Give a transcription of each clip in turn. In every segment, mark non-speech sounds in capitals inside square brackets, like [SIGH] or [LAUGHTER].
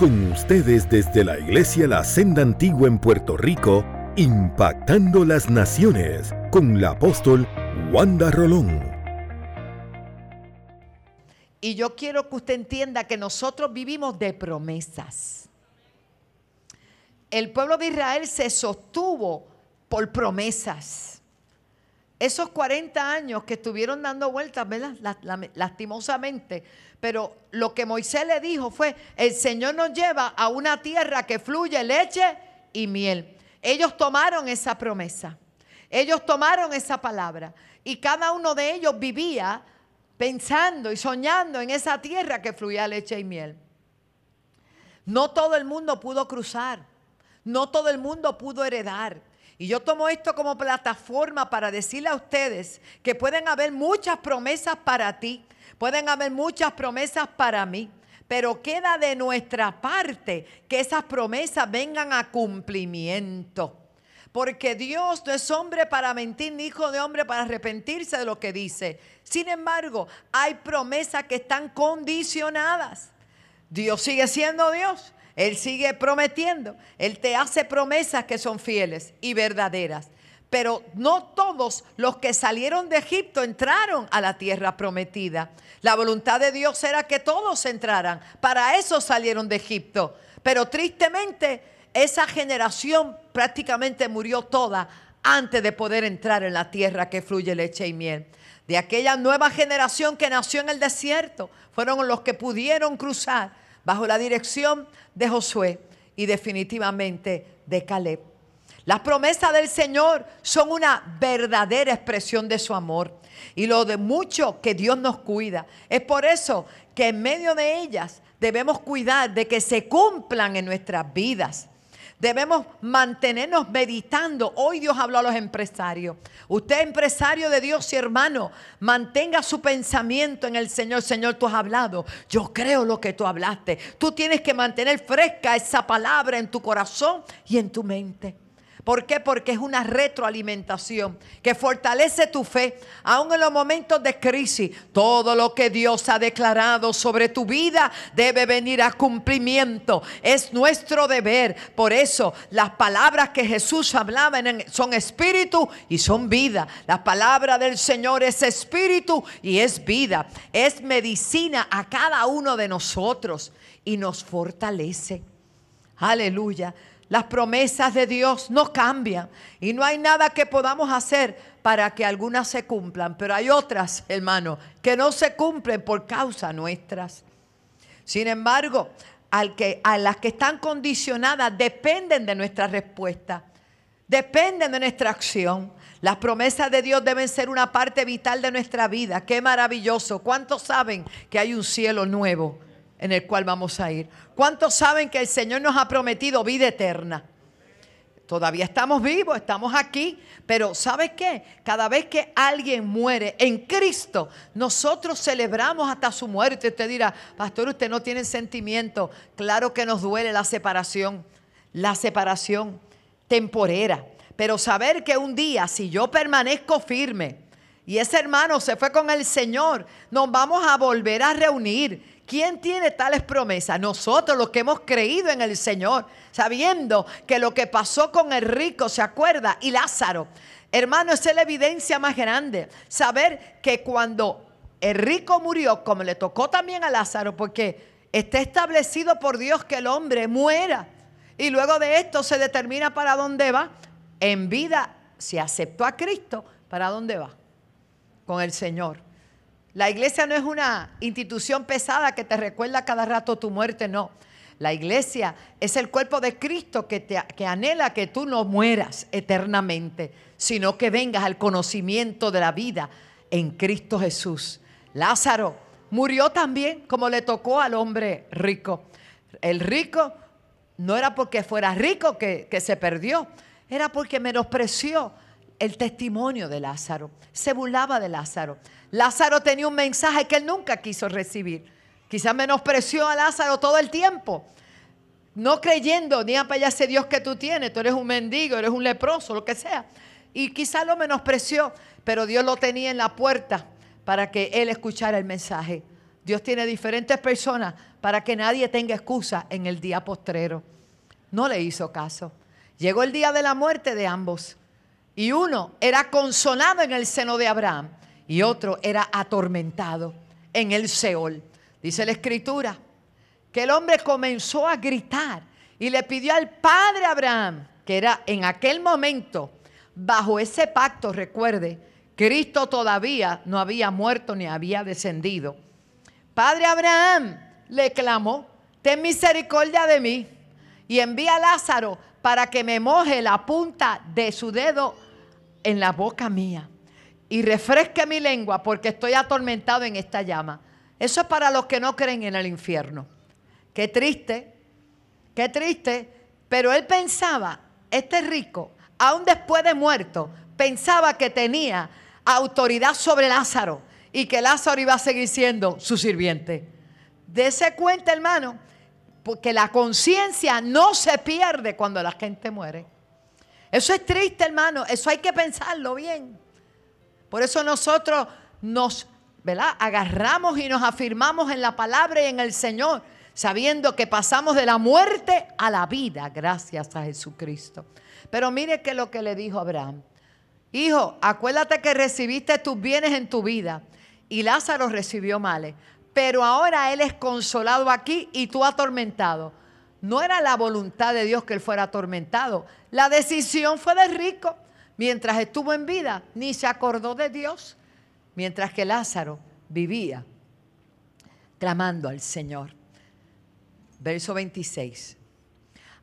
Con ustedes desde la Iglesia La Senda Antigua en Puerto Rico, impactando las naciones con la apóstol Wanda Rolón. Y yo quiero que usted entienda que nosotros vivimos de promesas. El pueblo de Israel se sostuvo por promesas. Esos 40 años que estuvieron dando vueltas, ¿verdad? Lastimosamente. Pero lo que Moisés le dijo fue, el Señor nos lleva a una tierra que fluye leche y miel. Ellos tomaron esa promesa. Ellos tomaron esa palabra. Y cada uno de ellos vivía pensando y soñando en esa tierra que fluía leche y miel. No todo el mundo pudo cruzar, no todo el mundo pudo heredar. Y yo tomo esto como plataforma para decirle a ustedes que pueden haber muchas promesas para ti, pueden haber muchas promesas para mí, pero queda de nuestra parte que esas promesas vengan a cumplimiento. Porque Dios no es hombre para mentir, ni hijo de hombre para arrepentirse de lo que dice. Sin embargo, hay promesas que están condicionadas. Dios sigue siendo Dios. Él sigue prometiendo. Él te hace promesas que son fieles y verdaderas. Pero no todos los que salieron de Egipto entraron a la tierra prometida. La voluntad de Dios era que todos entraran. Para eso salieron de Egipto. Pero tristemente esa generación prácticamente murió toda antes de poder entrar en la tierra que fluye leche y miel. De aquella nueva generación que nació en el desierto, fueron los que pudieron cruzar bajo la dirección de Josué y definitivamente de Caleb. Las promesas del Señor son una verdadera expresión de su amor y lo de mucho que Dios nos cuida. Es por eso que en medio de ellas debemos cuidar de que se cumplan en nuestras vidas. Debemos mantenernos meditando. Hoy Dios habló a los empresarios. Usted empresario de Dios y hermano, mantenga su pensamiento en el Señor. Señor, tú has hablado. Yo creo lo que tú hablaste. Tú tienes que mantener fresca esa palabra en tu corazón y en tu mente. ¿Por qué? Porque es una retroalimentación que fortalece tu fe, aun en los momentos de crisis. Todo lo que Dios ha declarado sobre tu vida debe venir a cumplimiento. Es nuestro deber. Por eso las palabras que Jesús hablaba son espíritu y son vida. La palabra del Señor es espíritu y es vida. Es medicina a cada uno de nosotros y nos fortalece. Aleluya. Las promesas de Dios no cambian y no hay nada que podamos hacer para que algunas se cumplan, pero hay otras, [LAUGHS] hermano, que no se cumplen por causa nuestras. Sin embargo, a las que están condicionadas dependen de nuestra respuesta, dependen de nuestra acción. Las promesas de Dios deben ser una parte vital de nuestra vida. Qué maravilloso. ¿Cuántos saben que hay un cielo nuevo? En el cual vamos a ir. ¿Cuántos saben que el Señor nos ha prometido vida eterna? Todavía estamos vivos, estamos aquí, pero ¿sabes qué? Cada vez que alguien muere en Cristo, nosotros celebramos hasta su muerte. Usted dirá, pastor, usted no tiene sentimiento. Claro que nos duele la separación, la separación temporera. Pero saber que un día, si yo permanezco firme y ese hermano se fue con el Señor, nos vamos a volver a reunir ¿Quién tiene tales promesas? Nosotros los que hemos creído en el Señor, sabiendo que lo que pasó con el rico, ¿se acuerda? Y Lázaro. Hermano, esa es la evidencia más grande. Saber que cuando el rico murió, como le tocó también a Lázaro, porque está establecido por Dios que el hombre muera. Y luego de esto se determina para dónde va. En vida, si aceptó a Cristo, ¿para dónde va? Con el Señor. La iglesia no es una institución pesada que te recuerda cada rato tu muerte, no. La iglesia es el cuerpo de Cristo que, te, anhela que tú no mueras eternamente, sino que vengas al conocimiento de la vida en Cristo Jesús. Lázaro murió también como le tocó al hombre rico. El rico no era porque fuera rico que se perdió, era porque menospreció el testimonio de Lázaro, se burlaba de Lázaro. Lázaro tenía un mensaje que él nunca quiso recibir. Quizás menospreció a Lázaro todo el tiempo. No creyendo, ni para ese Dios que tú tienes, tú eres un mendigo, eres un leproso, lo que sea. Y quizás lo menospreció, pero Dios lo tenía en la puerta para que él escuchara el mensaje. Dios tiene diferentes personas para que nadie tenga excusa en el día postrero. No le hizo caso. Llegó el día de la muerte de ambos. Y uno era consolado en el seno de Abraham y otro era atormentado en el Seol. Dice la escritura que el hombre comenzó a gritar y le pidió al padre Abraham, que era en aquel momento, bajo ese pacto, recuerde, Cristo todavía no había muerto ni había descendido. Padre Abraham le clamó, ten misericordia de mí y envía a Lázaro para que me moje la punta de su dedo en la boca mía y refresque mi lengua porque estoy atormentado en esta llama. Eso es para los que no creen en el infierno. Qué triste, qué triste. Pero él pensaba, este rico, aún después de muerto, pensaba que tenía autoridad sobre Lázaro y que Lázaro iba a seguir siendo su sirviente. Dese cuenta, hermano, porque la conciencia no se pierde cuando la gente muere. Eso es triste, hermano. Eso hay que pensarlo bien. Por eso nosotros nos ¿verdad? agarramos y nos afirmamos en la palabra y en el Señor, sabiendo que pasamos de la muerte a la vida gracias a Jesucristo. Pero mire que lo que le dijo Abraham. Hijo, acuérdate que recibiste tus bienes en tu vida y Lázaro recibió males. Pero ahora él es consolado aquí y tú atormentado. No era la voluntad de Dios que él fuera atormentado. La decisión fue del rico. Mientras estuvo en vida, ni se acordó de Dios. Mientras que Lázaro vivía clamando al Señor. Verso 26.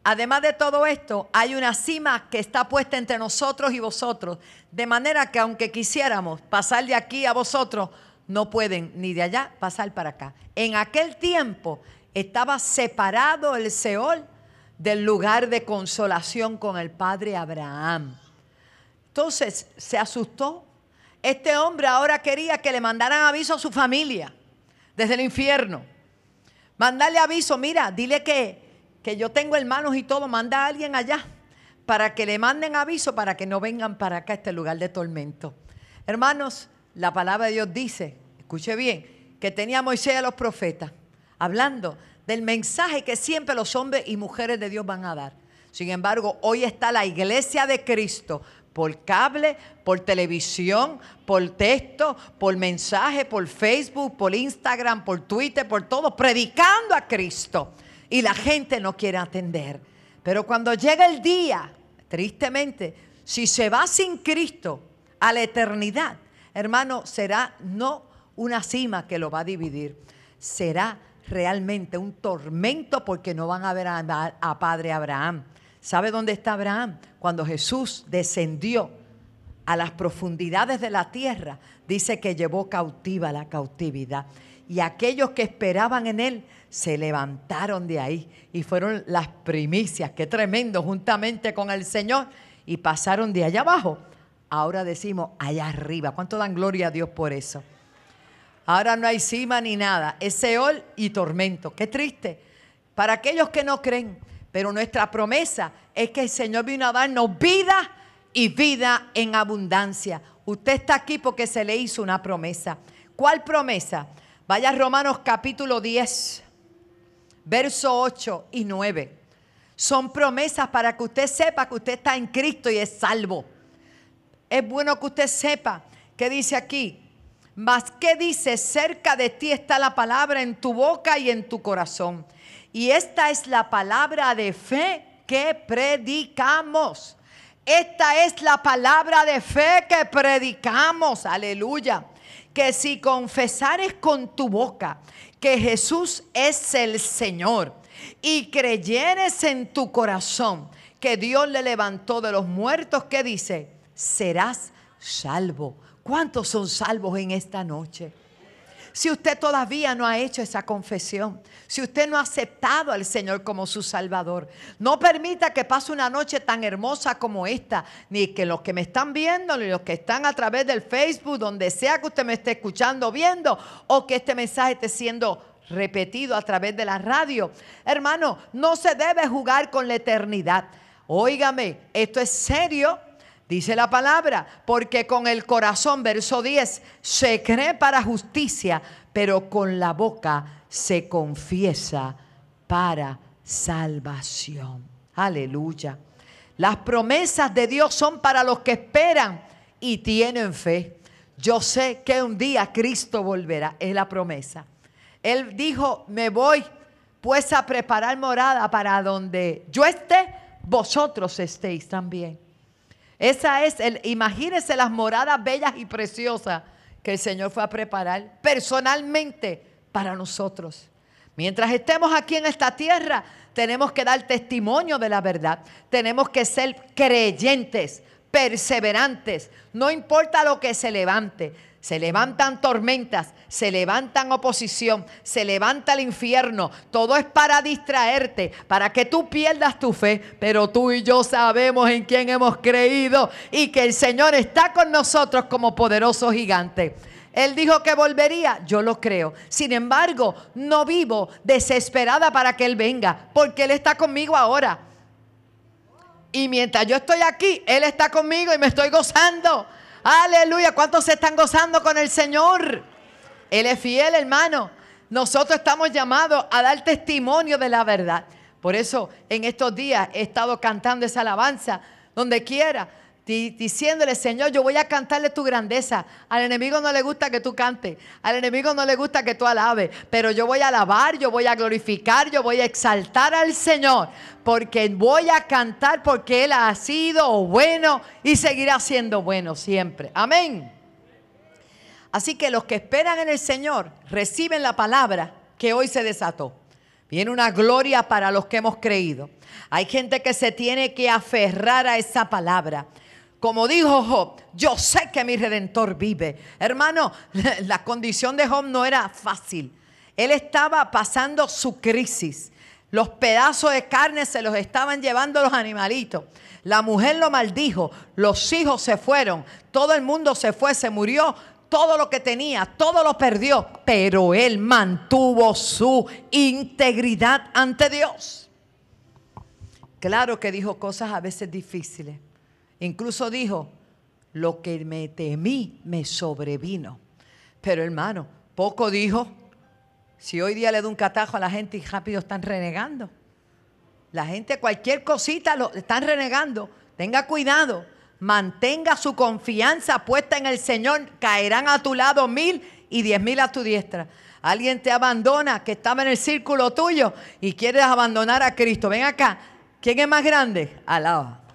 Además de todo esto, hay una cima que está puesta entre nosotros y vosotros, de manera que aunque quisiéramos pasar de aquí a vosotros, no pueden ni de allá pasar para acá. En aquel tiempo estaba separado el Seol del lugar de consolación con el padre Abraham. Entonces se asustó. Este hombre ahora quería que le mandaran aviso a su familia desde el infierno. Mandarle aviso, mira, dile que, que yo tengo hermanos y todo, manda a alguien allá para que le manden aviso para que no vengan para acá a este lugar de tormento. Hermanos, la palabra de Dios dice, escuche bien, que tenía Moisés a los profetas hablando del mensaje que siempre los hombres y mujeres de Dios van a dar. Sin embargo, hoy está la iglesia de Cristo por cable, por televisión, por texto, por mensaje, por Facebook, por Instagram, por Twitter, por todo, predicando a Cristo. Y la gente no quiere atender. Pero cuando llega el día, tristemente, si se va sin Cristo a la eternidad, hermano, será no una cima que lo va a dividir, será realmente un tormento porque no van a ver a, Padre Abraham. ¿Sabe dónde está Abraham? Cuando Jesús descendió a las profundidades de la tierra, dice que llevó cautiva la cautividad. Y aquellos que esperaban en él se levantaron de ahí y fueron las primicias, qué tremendo, juntamente con el Señor, y pasaron de allá abajo. Ahora decimos allá arriba. ¿Cuánto dan gloria a Dios por eso? Ahora no hay cima ni nada. Es Seol y tormento. Qué triste. Para aquellos que no creen. Pero nuestra promesa es que el Señor vino a darnos vida y vida en abundancia. Usted está aquí porque se le hizo una promesa. ¿Cuál promesa? Vaya a Romanos capítulo 10, verso 8 y 9. Son promesas para que usted sepa que usted está en Cristo y es salvo. Es bueno que usted sepa que dice aquí, mas ¿qué dice? Cerca de ti está la palabra en tu boca y en tu corazón. Y esta es la palabra de fe que predicamos. Esta es la palabra de fe que predicamos. Aleluya. Que si confesares con tu boca que Jesús es el Señor y creyeres en tu corazón que Dios le levantó de los muertos, ¿qué dice? Serás salvo. ¿Cuántos son salvos en esta noche? Si usted todavía no ha hecho esa confesión, si usted no ha aceptado al Señor como su Salvador, no permita que pase una noche tan hermosa como esta, ni que los que me están viendo, ni los que están a través del Facebook, donde sea que usted me esté escuchando, viendo, o que este mensaje esté siendo repetido a través de la radio. Hermano, no se debe jugar con la eternidad. Óigame, esto es serio. Dice la palabra, porque con el corazón, verso 10, se cree para justicia, pero con la boca se confiesa para salvación. Aleluya. Las promesas de Dios son para los que esperan y tienen fe. Yo sé que un día Cristo volverá, es la promesa. Él dijo, me voy pues a preparar morada para donde yo esté, vosotros estéis también. Esa es el, imagínense las moradas bellas y preciosas que el Señor fue a preparar personalmente para nosotros. Mientras estemos aquí en esta tierra, tenemos que dar testimonio de la verdad. Tenemos que ser creyentes, perseverantes. No importa lo que se levante. Se levantan tormentas, se levantan oposición, se levanta el infierno. Todo es para distraerte, para que tú pierdas tu fe. Pero tú y yo sabemos en quién hemos creído y que el Señor está con nosotros como poderoso gigante. Él dijo que volvería, yo lo creo. Sin embargo, no vivo desesperada para que Él venga, porque Él está conmigo ahora. Y mientras yo estoy aquí, Él está conmigo y me estoy gozando. Aleluya, ¿cuántos se están gozando con el Señor? Él es fiel, hermano. Nosotros estamos llamados a dar testimonio de la verdad. Por eso en estos días he estado cantando esa alabanza donde quiera diciéndole, Señor, yo voy a cantarle tu grandeza. Al enemigo no le gusta que tú cantes, al enemigo no le gusta que tú alabes, pero yo voy a alabar, yo voy a glorificar, yo voy a exaltar al Señor, porque voy a cantar porque Él ha sido bueno y seguirá siendo bueno siempre. Amén. Así que los que esperan en el Señor reciben la palabra que hoy se desató. Viene una gloria para los que hemos creído. Hay gente que se tiene que aferrar a esa palabra. Como dijo Job, yo sé que mi redentor vive. Hermano, [LAUGHS] la condición de Job no era fácil. Él estaba pasando su crisis. Los pedazos de carne se los estaban llevando los animalitos. La mujer lo maldijo, los hijos se fueron, todo el mundo se fue, se murió, todo lo que tenía, todo lo perdió, pero él mantuvo su integridad ante Dios. Claro que dijo cosas a veces difíciles, Incluso dijo, lo que me temí me sobrevino. Pero hermano, poco dijo, si hoy día le da un catajo a la gente y rápido están renegando. La gente cualquier cosita lo están renegando. Tenga cuidado. Mantenga su confianza puesta en el Señor. Caerán a tu lado mil y diez mil a tu diestra. Alguien te abandona que estaba en el círculo tuyo y quieres abandonar a Cristo. Ven acá. ¿Quién es más grande? Alaba.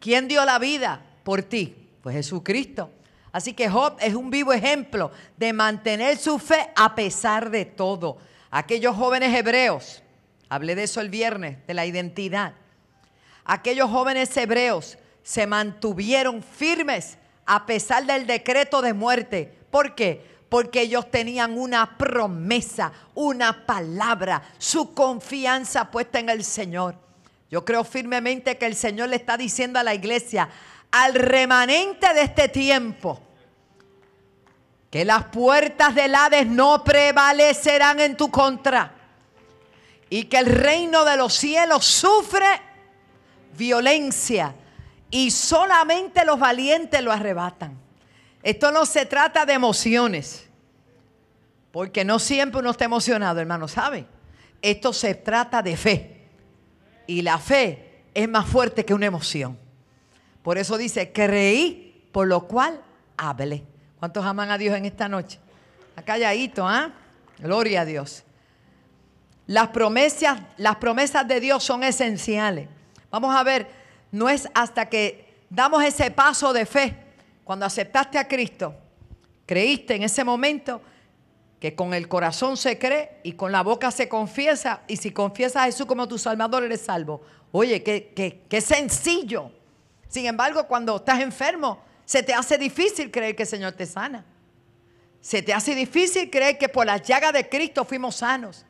¿Quién dio la vida por ti? Pues Jesucristo. Así que Job es un vivo ejemplo de mantener su fe a pesar de todo. Aquellos jóvenes hebreos, hablé de eso el viernes, de la identidad. Aquellos jóvenes hebreos se mantuvieron firmes a pesar del decreto de muerte. ¿Por qué? Porque ellos tenían una promesa, una palabra, su confianza puesta en el Señor. Yo creo firmemente que el Señor le está diciendo a la iglesia, al remanente de este tiempo, que las puertas del Hades no prevalecerán en tu contra y que el reino de los cielos sufre violencia y solamente los valientes lo arrebatan. Esto no se trata de emociones, porque no siempre uno está emocionado, hermano, ¿sabe? Esto se trata de fe. Y la fe es más fuerte que una emoción. Por eso dice, creí, por lo cual hablé. ¿Cuántos aman a Dios en esta noche? Acá ¿ah? Gloria a Dios. Las promesas, las promesas de Dios son esenciales. Vamos a ver, no es hasta que damos ese paso de fe, cuando aceptaste a Cristo, creíste en ese momento, que con el corazón se cree y con la boca se confiesa, y si confiesas a Jesús como tu Salvador eres salvo. Oye, qué, qué, sencillo. Sin embargo, cuando estás enfermo, se te hace difícil creer que el Señor te sana. Se te hace difícil creer que por la llaga de Cristo fuimos sanos.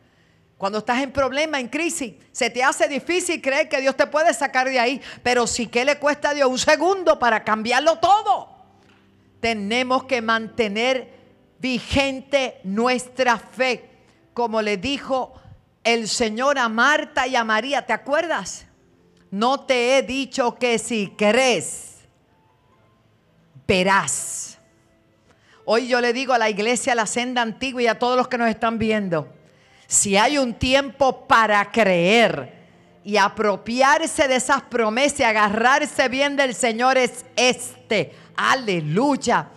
Cuando estás en problema, en crisis, se te hace difícil creer que Dios te puede sacar de ahí. Pero si que le cuesta a Dios un segundo para cambiarlo todo, tenemos que mantener vigente nuestra fe, como le dijo el Señor a Marta y a María, ¿te acuerdas? No te he dicho que si crees, verás. Hoy yo le digo a la iglesia, a la senda antigua y a todos los que nos están viendo, si hay un tiempo para creer y apropiarse de esas promesas y agarrarse bien del Señor es este. Aleluya.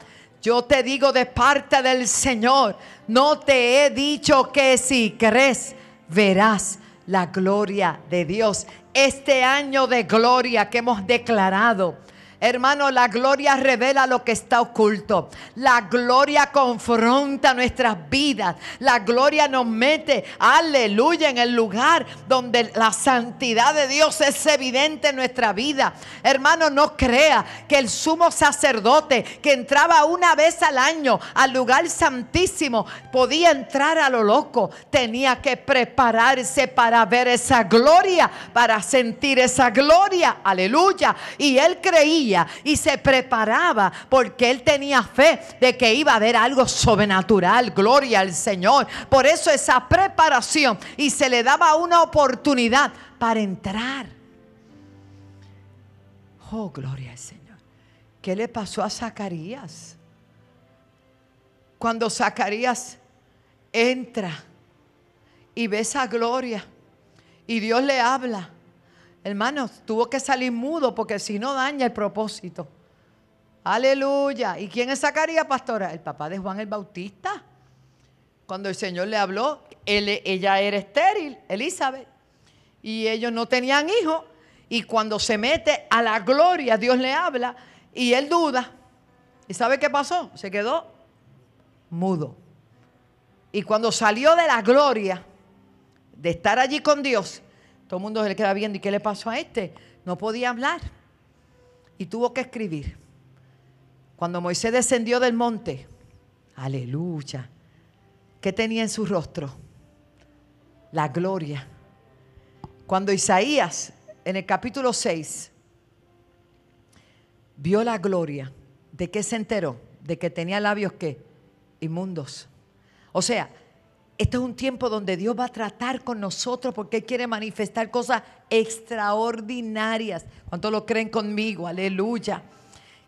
Yo te digo de parte del Señor, no te he dicho que si crees, verás la gloria de Dios. Este año de gloria que hemos declarado Hermano, la gloria revela lo que está oculto. La gloria confronta nuestras vidas. La gloria nos mete, aleluya, en el lugar donde la santidad de Dios es evidente en nuestra vida. Hermano, no crea que el sumo sacerdote que entraba una vez al año al lugar santísimo podía entrar a lo loco. Tenía que prepararse para ver esa gloria, para sentir esa gloria. Aleluya. Y él creía y se preparaba porque él tenía fe de que iba a haber algo sobrenatural, gloria al Señor. Por eso esa preparación y se le daba una oportunidad para entrar. Oh, gloria al Señor. ¿Qué le pasó a Zacarías? Cuando Zacarías entra y ve esa gloria y Dios le habla Hermanos, tuvo que salir mudo porque si no daña el propósito. Aleluya. ¿Y quién es Zacarías, pastora? El papá de Juan el Bautista. Cuando el Señor le habló, ella era estéril, Elizabeth, y ellos no tenían hijos. Y cuando se mete a la gloria, Dios le habla y él duda. ¿Y sabe qué pasó? Se quedó mudo. Y cuando salió de la gloria, de estar allí con Dios, todo el mundo se le queda viendo. ¿Y qué le pasó a este? No podía hablar. Y tuvo que escribir. Cuando Moisés descendió del monte, aleluya, ¿qué tenía en su rostro? La gloria. Cuando Isaías, en el capítulo 6, vio la gloria, ¿de qué se enteró? De que tenía labios que inmundos. O sea, este es un tiempo donde Dios va a tratar con nosotros porque Él quiere manifestar cosas extraordinarias. ¿Cuántos lo creen conmigo? Aleluya.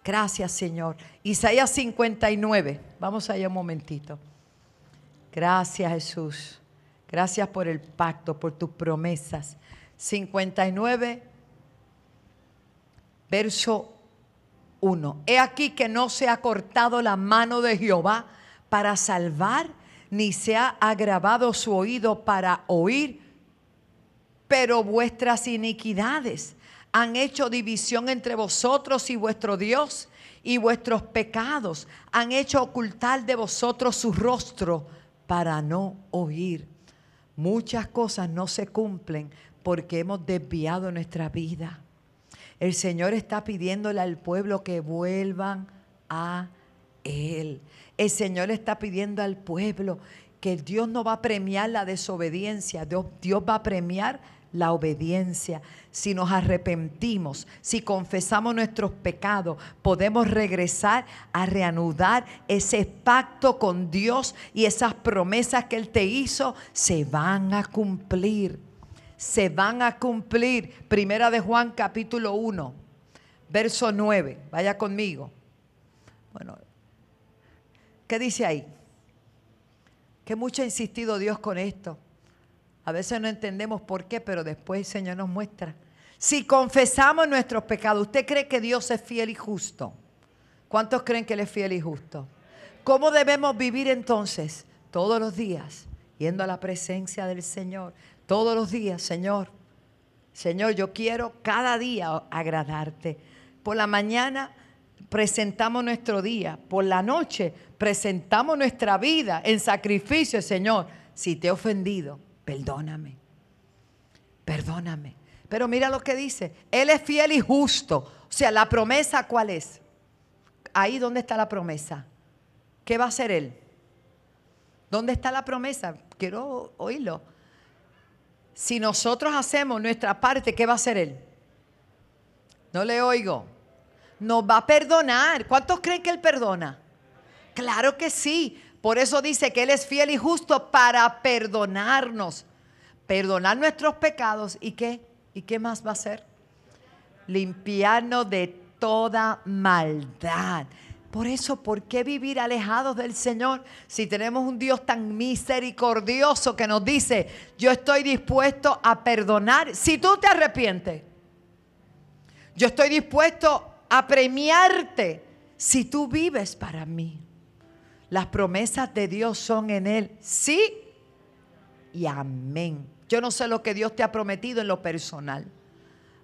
Gracias, Señor. Isaías 59. Vamos allá un momentito. Gracias, Jesús. Gracias por el pacto, por tus promesas. 59, verso 1. He aquí que no se ha cortado la mano de Jehová para salvar ni se ha agravado su oído para oír, pero vuestras iniquidades han hecho división entre vosotros y vuestro Dios, y vuestros pecados han hecho ocultar de vosotros su rostro para no oír. Muchas cosas no se cumplen porque hemos desviado nuestra vida. El Señor está pidiéndole al pueblo que vuelvan a Él. El Señor está pidiendo al pueblo que Dios no va a premiar la desobediencia, Dios, Dios va a premiar la obediencia. Si nos arrepentimos, si confesamos nuestros pecados, podemos regresar a reanudar ese pacto con Dios y esas promesas que Él te hizo se van a cumplir. Se van a cumplir. Primera de Juan capítulo 1, verso 9. Vaya conmigo. Bueno, ¿Qué dice ahí? Que mucho ha insistido Dios con esto. A veces no entendemos por qué, pero después el Señor nos muestra. Si confesamos nuestros pecados, ¿usted cree que Dios es fiel y justo? ¿Cuántos creen que Él es fiel y justo? ¿Cómo debemos vivir entonces? Todos los días, yendo a la presencia del Señor. Todos los días, Señor. Señor, yo quiero cada día agradarte. Por la mañana presentamos nuestro día. Por la noche presentamos nuestra vida en sacrificio, Señor. Si te he ofendido, perdóname. Perdóname. Pero mira lo que dice. Él es fiel y justo. O sea, la promesa, ¿cuál es? Ahí donde está la promesa. ¿Qué va a hacer Él? ¿Dónde está la promesa? Quiero oírlo. Si nosotros hacemos nuestra parte, ¿qué va a hacer Él? No le oigo nos va a perdonar. ¿Cuántos creen que Él perdona? Claro que sí. Por eso dice que Él es fiel y justo para perdonarnos. Perdonar nuestros pecados. ¿Y qué? ¿Y qué más va a hacer? Limpiarnos de toda maldad. Por eso, ¿por qué vivir alejados del Señor si tenemos un Dios tan misericordioso que nos dice, yo estoy dispuesto a perdonar si tú te arrepientes? Yo estoy dispuesto a premiarte si tú vives para mí. Las promesas de Dios son en Él, sí y amén. Yo no sé lo que Dios te ha prometido en lo personal.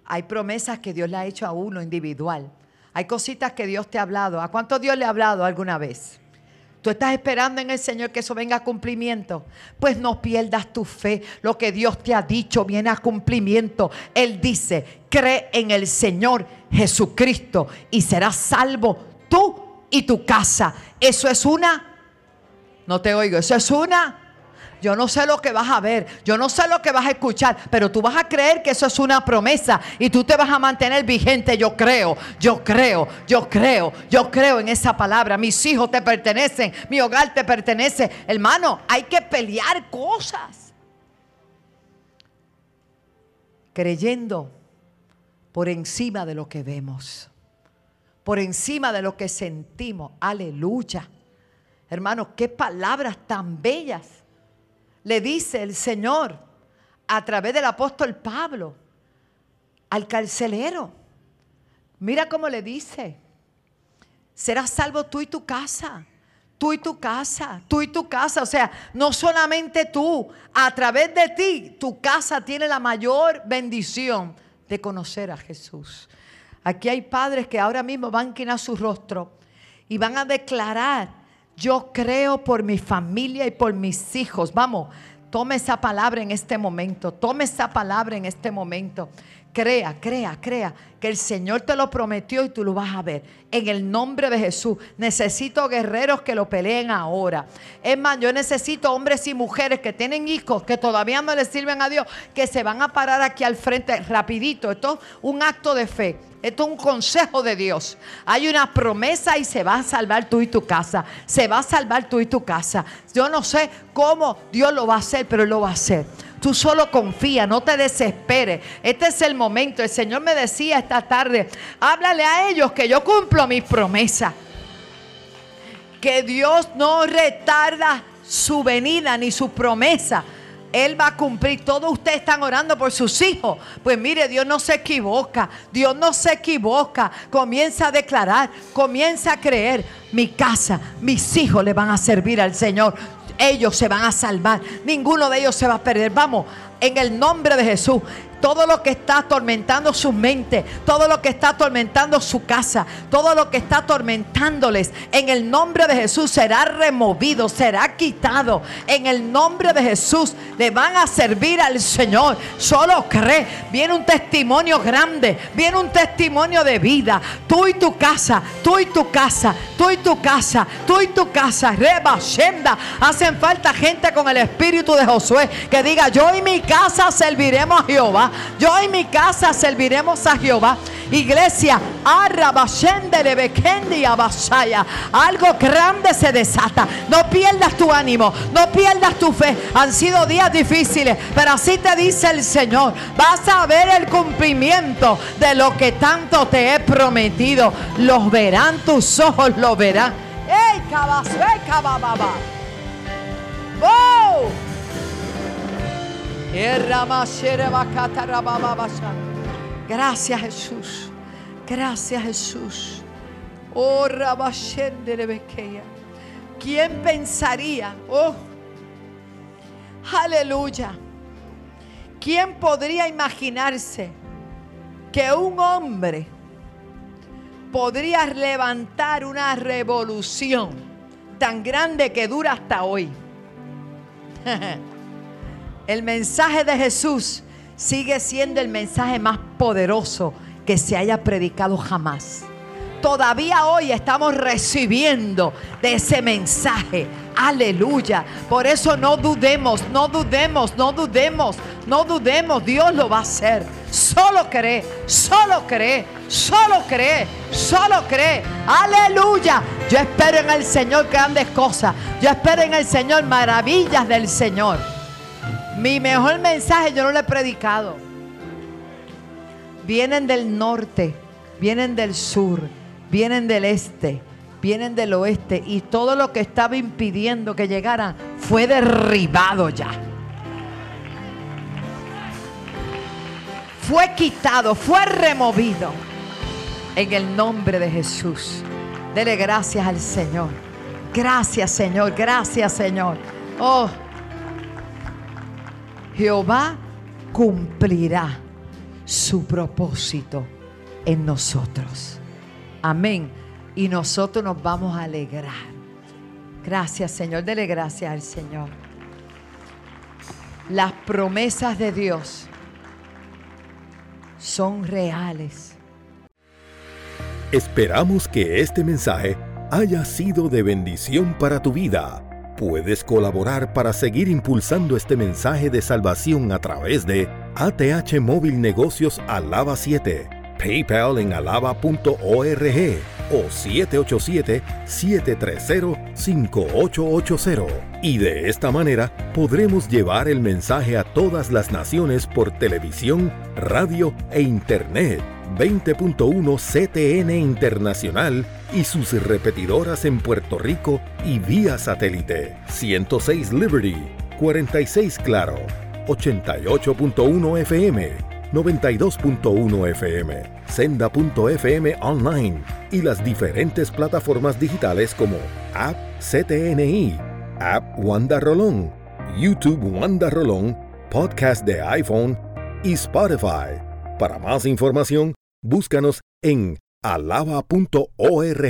Hay promesas que Dios le ha hecho a uno individual. Hay cositas que Dios te ha hablado. ¿A cuánto Dios le ha hablado alguna vez? Tú estás esperando en el Señor que eso venga a cumplimiento. Pues no pierdas tu fe. Lo que Dios te ha dicho viene a cumplimiento. Él dice, cree en el Señor Jesucristo y serás salvo tú y tu casa. Eso es una... No te oigo. Eso es una... Yo no sé lo que vas a ver, yo no sé lo que vas a escuchar, pero tú vas a creer que eso es una promesa y tú te vas a mantener vigente. Yo creo, yo creo, yo creo, yo creo en esa palabra. Mis hijos te pertenecen, mi hogar te pertenece. Hermano, hay que pelear cosas. Creyendo por encima de lo que vemos, por encima de lo que sentimos. Aleluya. Hermano, qué palabras tan bellas le dice el Señor a través del apóstol Pablo al carcelero. Mira cómo le dice, serás salvo tú y tu casa, tú y tu casa, tú y tu casa. O sea, no solamente tú, a través de ti, tu casa tiene la mayor bendición de conocer a Jesús. Aquí hay padres que ahora mismo van a inclinar su rostro y van a declarar yo creo por mi familia y por mis hijos. Vamos, tome esa palabra en este momento. Tome esa palabra en este momento. Crea, crea, crea que el Señor te lo prometió y tú lo vas a ver. En el nombre de Jesús. Necesito guerreros que lo peleen ahora. Es más, yo necesito hombres y mujeres que tienen hijos que todavía no le sirven a Dios, que se van a parar aquí al frente rapidito. Esto es un acto de fe. Esto es un consejo de Dios. Hay una promesa y se va a salvar tú y tu casa. Se va a salvar tú y tu casa. Yo no sé cómo Dios lo va a hacer, pero lo va a hacer. Tú solo confía, no te desesperes. Este es el momento. El Señor me decía esta tarde, háblale a ellos que yo cumplo mis promesas. Que Dios no retarda su venida ni su promesa. Él va a cumplir. Todos ustedes están orando por sus hijos. Pues mire, Dios no se equivoca. Dios no se equivoca. Comienza a declarar, comienza a creer. Mi casa, mis hijos le van a servir al Señor ellos se van a salvar. Ninguno de ellos se va a perder. Vamos, en el nombre de Jesús todo lo que está atormentando su mente, todo lo que está atormentando su casa, todo lo que está atormentándoles, en el nombre de Jesús será removido, será quitado. En el nombre de Jesús le van a servir al Señor. Solo cree. Viene un testimonio grande, viene un testimonio de vida. Tú y tu casa, tú y tu casa, tú y tu casa, tú y tu casa. Reba, Shenda. Hacen falta gente con el espíritu de Josué que diga: Yo y mi casa serviremos a Jehová. Yo en mi casa serviremos a Jehová. Iglesia, algo grande se desata. No pierdas tu ánimo, no pierdas tu fe. Han sido días difíciles, pero así te dice el Señor. Vas a ver el cumplimiento de lo que tanto te he prometido. Los verán tus ojos, lo verán. ¡Ey, ¡Wow! Gracias Jesús. Gracias Jesús. Oh, ¿Quién pensaría? Oh, aleluya. ¿Quién podría imaginarse que un hombre podría levantar una revolución tan grande que dura hasta hoy? [LAUGHS] El mensaje de Jesús sigue siendo el mensaje más poderoso que se haya predicado jamás. Todavía hoy estamos recibiendo de ese mensaje. Aleluya. Por eso no dudemos, no dudemos, no dudemos, no dudemos. Dios lo va a hacer. Solo cree, solo cree, solo cree, solo cree. Aleluya. Yo espero en el Señor grandes cosas. Yo espero en el Señor maravillas del Señor. Mi mejor mensaje yo no lo he predicado. Vienen del norte, vienen del sur, vienen del este, vienen del oeste y todo lo que estaba impidiendo que llegaran fue derribado ya. Fue quitado, fue removido en el nombre de Jesús. Dele gracias al Señor. Gracias Señor, gracias Señor. Oh, Jehová cumplirá su propósito en nosotros. Amén. Y nosotros nos vamos a alegrar. Gracias Señor, dele gracias al Señor. Las promesas de Dios son reales. Esperamos que este mensaje haya sido de bendición para tu vida. Puedes colaborar para seguir impulsando este mensaje de salvación a través de ATH Móvil Negocios Alaba 7, PayPal en alaba.org o 787-730-5880. Y de esta manera podremos llevar el mensaje a todas las naciones por televisión, radio e internet. 20.1 CTN Internacional y sus repetidoras en Puerto Rico y vía satélite. 106 Liberty, 46 Claro, 88.1 FM, 92.1 FM, senda.fm online y las diferentes plataformas digitales como App CTNI, App Wanda Rolón, YouTube Wanda Rolón, Podcast de iPhone y Spotify. Para más información, búscanos en alaba.org